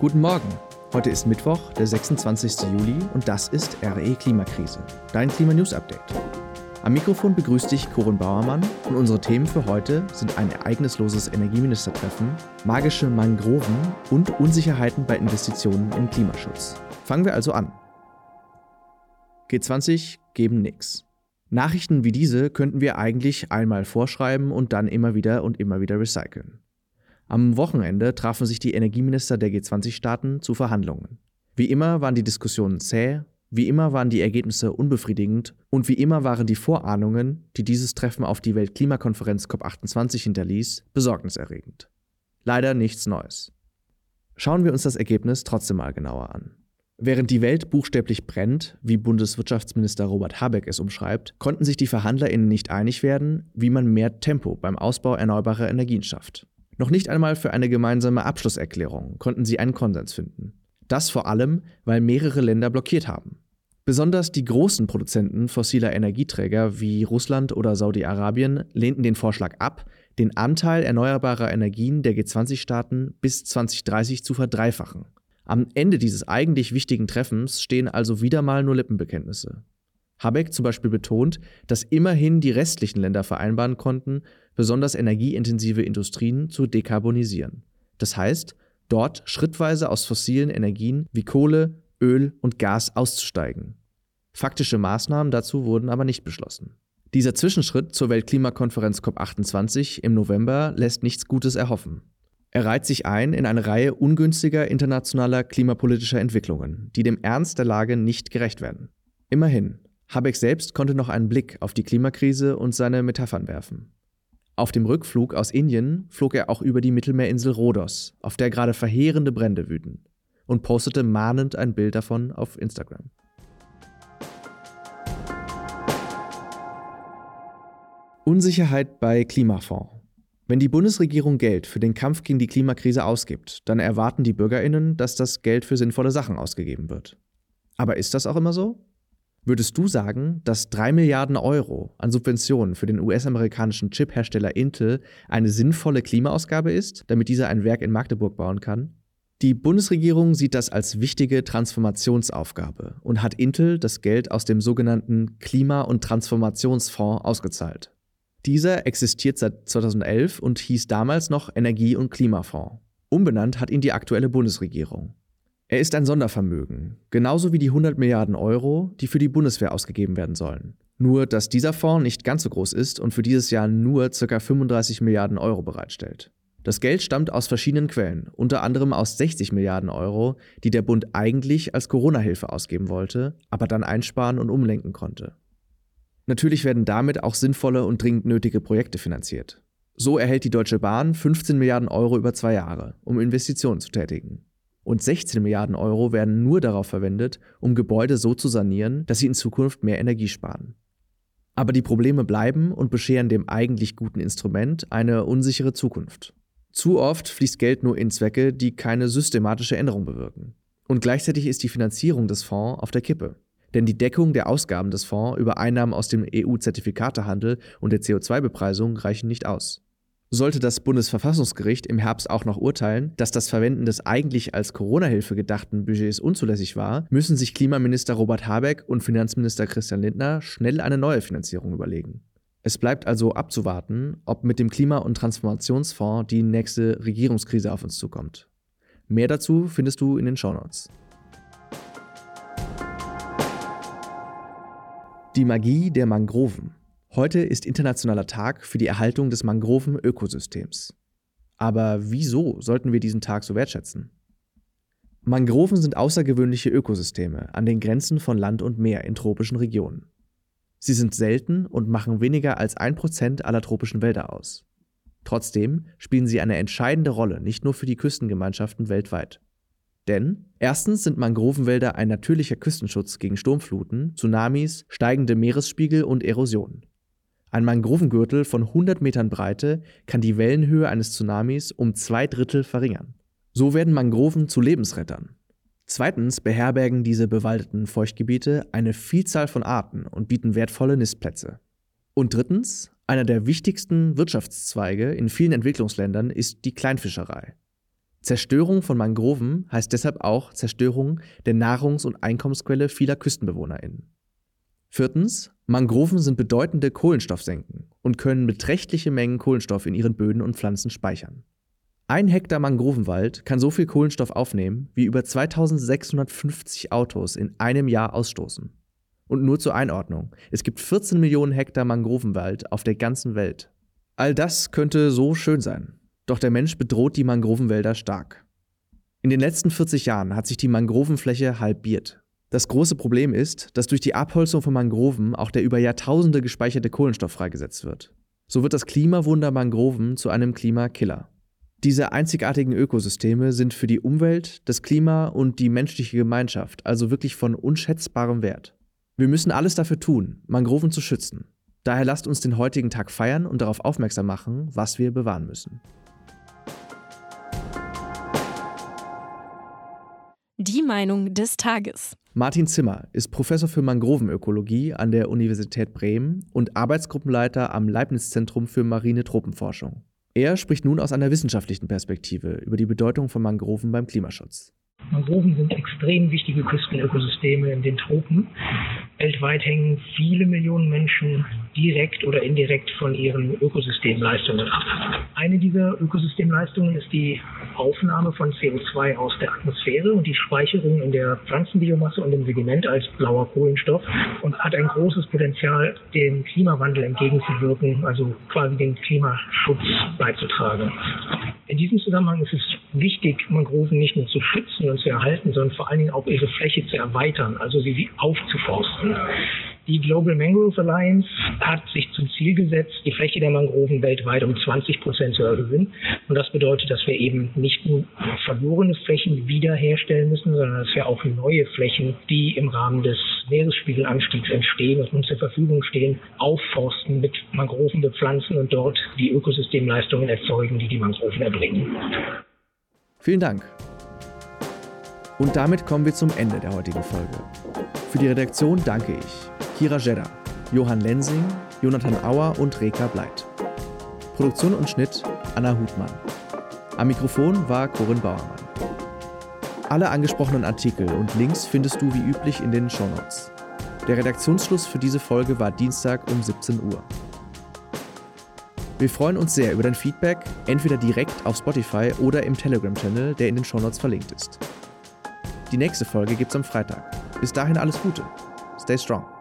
Guten Morgen. Heute ist Mittwoch, der 26. Juli und das ist RE Klimakrise, dein Klima-News-Update. Am Mikrofon begrüßt dich Corinne Bauermann und unsere Themen für heute sind ein ereignisloses Energieministertreffen, magische Mangroven und Unsicherheiten bei Investitionen in Klimaschutz. Fangen wir also an. G20 geben nix. Nachrichten wie diese könnten wir eigentlich einmal vorschreiben und dann immer wieder und immer wieder recyceln. Am Wochenende trafen sich die Energieminister der G20-Staaten zu Verhandlungen. Wie immer waren die Diskussionen zäh, wie immer waren die Ergebnisse unbefriedigend und wie immer waren die Vorahnungen, die dieses Treffen auf die Weltklimakonferenz COP28 hinterließ, besorgniserregend. Leider nichts Neues. Schauen wir uns das Ergebnis trotzdem mal genauer an. Während die Welt buchstäblich brennt, wie Bundeswirtschaftsminister Robert Habeck es umschreibt, konnten sich die VerhandlerInnen nicht einig werden, wie man mehr Tempo beim Ausbau erneuerbarer Energien schafft. Noch nicht einmal für eine gemeinsame Abschlusserklärung konnten sie einen Konsens finden. Das vor allem, weil mehrere Länder blockiert haben. Besonders die großen Produzenten fossiler Energieträger wie Russland oder Saudi-Arabien lehnten den Vorschlag ab, den Anteil erneuerbarer Energien der G20-Staaten bis 2030 zu verdreifachen. Am Ende dieses eigentlich wichtigen Treffens stehen also wieder mal nur Lippenbekenntnisse. Habeck zum Beispiel betont, dass immerhin die restlichen Länder vereinbaren konnten, besonders energieintensive Industrien zu dekarbonisieren. Das heißt, dort schrittweise aus fossilen Energien wie Kohle, Öl und Gas auszusteigen. Faktische Maßnahmen dazu wurden aber nicht beschlossen. Dieser Zwischenschritt zur Weltklimakonferenz COP28 im November lässt nichts Gutes erhoffen. Er reiht sich ein in eine Reihe ungünstiger internationaler klimapolitischer Entwicklungen, die dem Ernst der Lage nicht gerecht werden. Immerhin, Habeck selbst konnte noch einen Blick auf die Klimakrise und seine Metaphern werfen. Auf dem Rückflug aus Indien flog er auch über die Mittelmeerinsel Rhodos, auf der gerade verheerende Brände wüten, und postete mahnend ein Bild davon auf Instagram. Unsicherheit bei Klimafonds. Wenn die Bundesregierung Geld für den Kampf gegen die Klimakrise ausgibt, dann erwarten die Bürgerinnen, dass das Geld für sinnvolle Sachen ausgegeben wird. Aber ist das auch immer so? Würdest du sagen, dass 3 Milliarden Euro an Subventionen für den US-amerikanischen Chip-Hersteller Intel eine sinnvolle Klimaausgabe ist, damit dieser ein Werk in Magdeburg bauen kann? Die Bundesregierung sieht das als wichtige Transformationsaufgabe und hat Intel das Geld aus dem sogenannten Klima- und Transformationsfonds ausgezahlt. Dieser existiert seit 2011 und hieß damals noch Energie- und Klimafonds. Umbenannt hat ihn die aktuelle Bundesregierung. Er ist ein Sondervermögen, genauso wie die 100 Milliarden Euro, die für die Bundeswehr ausgegeben werden sollen. Nur, dass dieser Fonds nicht ganz so groß ist und für dieses Jahr nur ca. 35 Milliarden Euro bereitstellt. Das Geld stammt aus verschiedenen Quellen, unter anderem aus 60 Milliarden Euro, die der Bund eigentlich als Corona-Hilfe ausgeben wollte, aber dann einsparen und umlenken konnte. Natürlich werden damit auch sinnvolle und dringend nötige Projekte finanziert. So erhält die Deutsche Bahn 15 Milliarden Euro über zwei Jahre, um Investitionen zu tätigen. Und 16 Milliarden Euro werden nur darauf verwendet, um Gebäude so zu sanieren, dass sie in Zukunft mehr Energie sparen. Aber die Probleme bleiben und bescheren dem eigentlich guten Instrument eine unsichere Zukunft. Zu oft fließt Geld nur in Zwecke, die keine systematische Änderung bewirken. Und gleichzeitig ist die Finanzierung des Fonds auf der Kippe. Denn die Deckung der Ausgaben des Fonds über Einnahmen aus dem EU-Zertifikatehandel und der CO2-Bepreisung reichen nicht aus. Sollte das Bundesverfassungsgericht im Herbst auch noch urteilen, dass das Verwenden des eigentlich als Corona-Hilfe gedachten Budgets unzulässig war, müssen sich Klimaminister Robert Habeck und Finanzminister Christian Lindner schnell eine neue Finanzierung überlegen. Es bleibt also abzuwarten, ob mit dem Klima- und Transformationsfonds die nächste Regierungskrise auf uns zukommt. Mehr dazu findest du in den Shownotes. Die Magie der Mangroven. Heute ist internationaler Tag für die Erhaltung des Mangroven-Ökosystems. Aber wieso sollten wir diesen Tag so wertschätzen? Mangroven sind außergewöhnliche Ökosysteme an den Grenzen von Land und Meer in tropischen Regionen. Sie sind selten und machen weniger als ein Prozent aller tropischen Wälder aus. Trotzdem spielen sie eine entscheidende Rolle nicht nur für die Küstengemeinschaften weltweit. Denn erstens sind Mangrovenwälder ein natürlicher Küstenschutz gegen Sturmfluten, Tsunamis, steigende Meeresspiegel und Erosion. Ein Mangrovengürtel von 100 Metern Breite kann die Wellenhöhe eines Tsunamis um zwei Drittel verringern. So werden Mangroven zu Lebensrettern. Zweitens beherbergen diese bewaldeten Feuchtgebiete eine Vielzahl von Arten und bieten wertvolle Nistplätze. Und drittens, einer der wichtigsten Wirtschaftszweige in vielen Entwicklungsländern ist die Kleinfischerei. Zerstörung von Mangroven heißt deshalb auch Zerstörung der Nahrungs- und Einkommensquelle vieler KüstenbewohnerInnen. Viertens, Mangroven sind bedeutende Kohlenstoffsenken und können beträchtliche Mengen Kohlenstoff in ihren Böden und Pflanzen speichern. Ein Hektar Mangrovenwald kann so viel Kohlenstoff aufnehmen, wie über 2650 Autos in einem Jahr ausstoßen. Und nur zur Einordnung, es gibt 14 Millionen Hektar Mangrovenwald auf der ganzen Welt. All das könnte so schön sein, doch der Mensch bedroht die Mangrovenwälder stark. In den letzten 40 Jahren hat sich die Mangrovenfläche halbiert. Das große Problem ist, dass durch die Abholzung von Mangroven auch der über Jahrtausende gespeicherte Kohlenstoff freigesetzt wird. So wird das Klimawunder Mangroven zu einem Klimakiller. Diese einzigartigen Ökosysteme sind für die Umwelt, das Klima und die menschliche Gemeinschaft also wirklich von unschätzbarem Wert. Wir müssen alles dafür tun, Mangroven zu schützen. Daher lasst uns den heutigen Tag feiern und darauf aufmerksam machen, was wir bewahren müssen. Die Meinung des Tages. Martin Zimmer ist Professor für Mangrovenökologie an der Universität Bremen und Arbeitsgruppenleiter am Leibniz-Zentrum für marine Tropenforschung. Er spricht nun aus einer wissenschaftlichen Perspektive über die Bedeutung von Mangroven beim Klimaschutz. Mangroven sind extrem wichtige Küstenökosysteme in den Tropen. Weltweit hängen viele Millionen Menschen direkt oder indirekt von ihren Ökosystemleistungen ab. Eine dieser Ökosystemleistungen ist die Aufnahme von CO2 aus der Atmosphäre und die Speicherung in der Pflanzenbiomasse und im Sediment als blauer Kohlenstoff und hat ein großes Potenzial, dem Klimawandel entgegenzuwirken, also quasi den Klimaschutz beizutragen. In diesem Zusammenhang ist es wichtig, Mangroven nicht nur zu schützen und zu erhalten, sondern vor allen Dingen auch ihre Fläche zu erweitern, also sie aufzuforsten. Die Global Mangrove Alliance hat sich zum Ziel gesetzt, die Fläche der Mangroven weltweit um 20 Prozent zu erhöhen. Und das bedeutet, dass wir eben nicht nur verlorene Flächen wiederherstellen müssen, sondern dass wir auch neue Flächen, die im Rahmen des Meeresspiegelanstiegs entstehen und uns zur Verfügung stehen, aufforsten, mit Mangroven bepflanzen und dort die Ökosystemleistungen erzeugen, die die Mangroven erbringen. Vielen Dank. Und damit kommen wir zum Ende der heutigen Folge. Für die Redaktion danke ich Kira Jedda, Johann Lensing, Jonathan Auer und Reka Bleit. Produktion und Schnitt Anna Hutmann. Am Mikrofon war Corinne Bauermann. Alle angesprochenen Artikel und Links findest du wie üblich in den Shownotes. Der Redaktionsschluss für diese Folge war Dienstag um 17 Uhr. Wir freuen uns sehr über dein Feedback, entweder direkt auf Spotify oder im Telegram-Channel, der in den Shownotes verlinkt ist. Die nächste Folge gibt's am Freitag. Bis dahin alles Gute. Stay strong.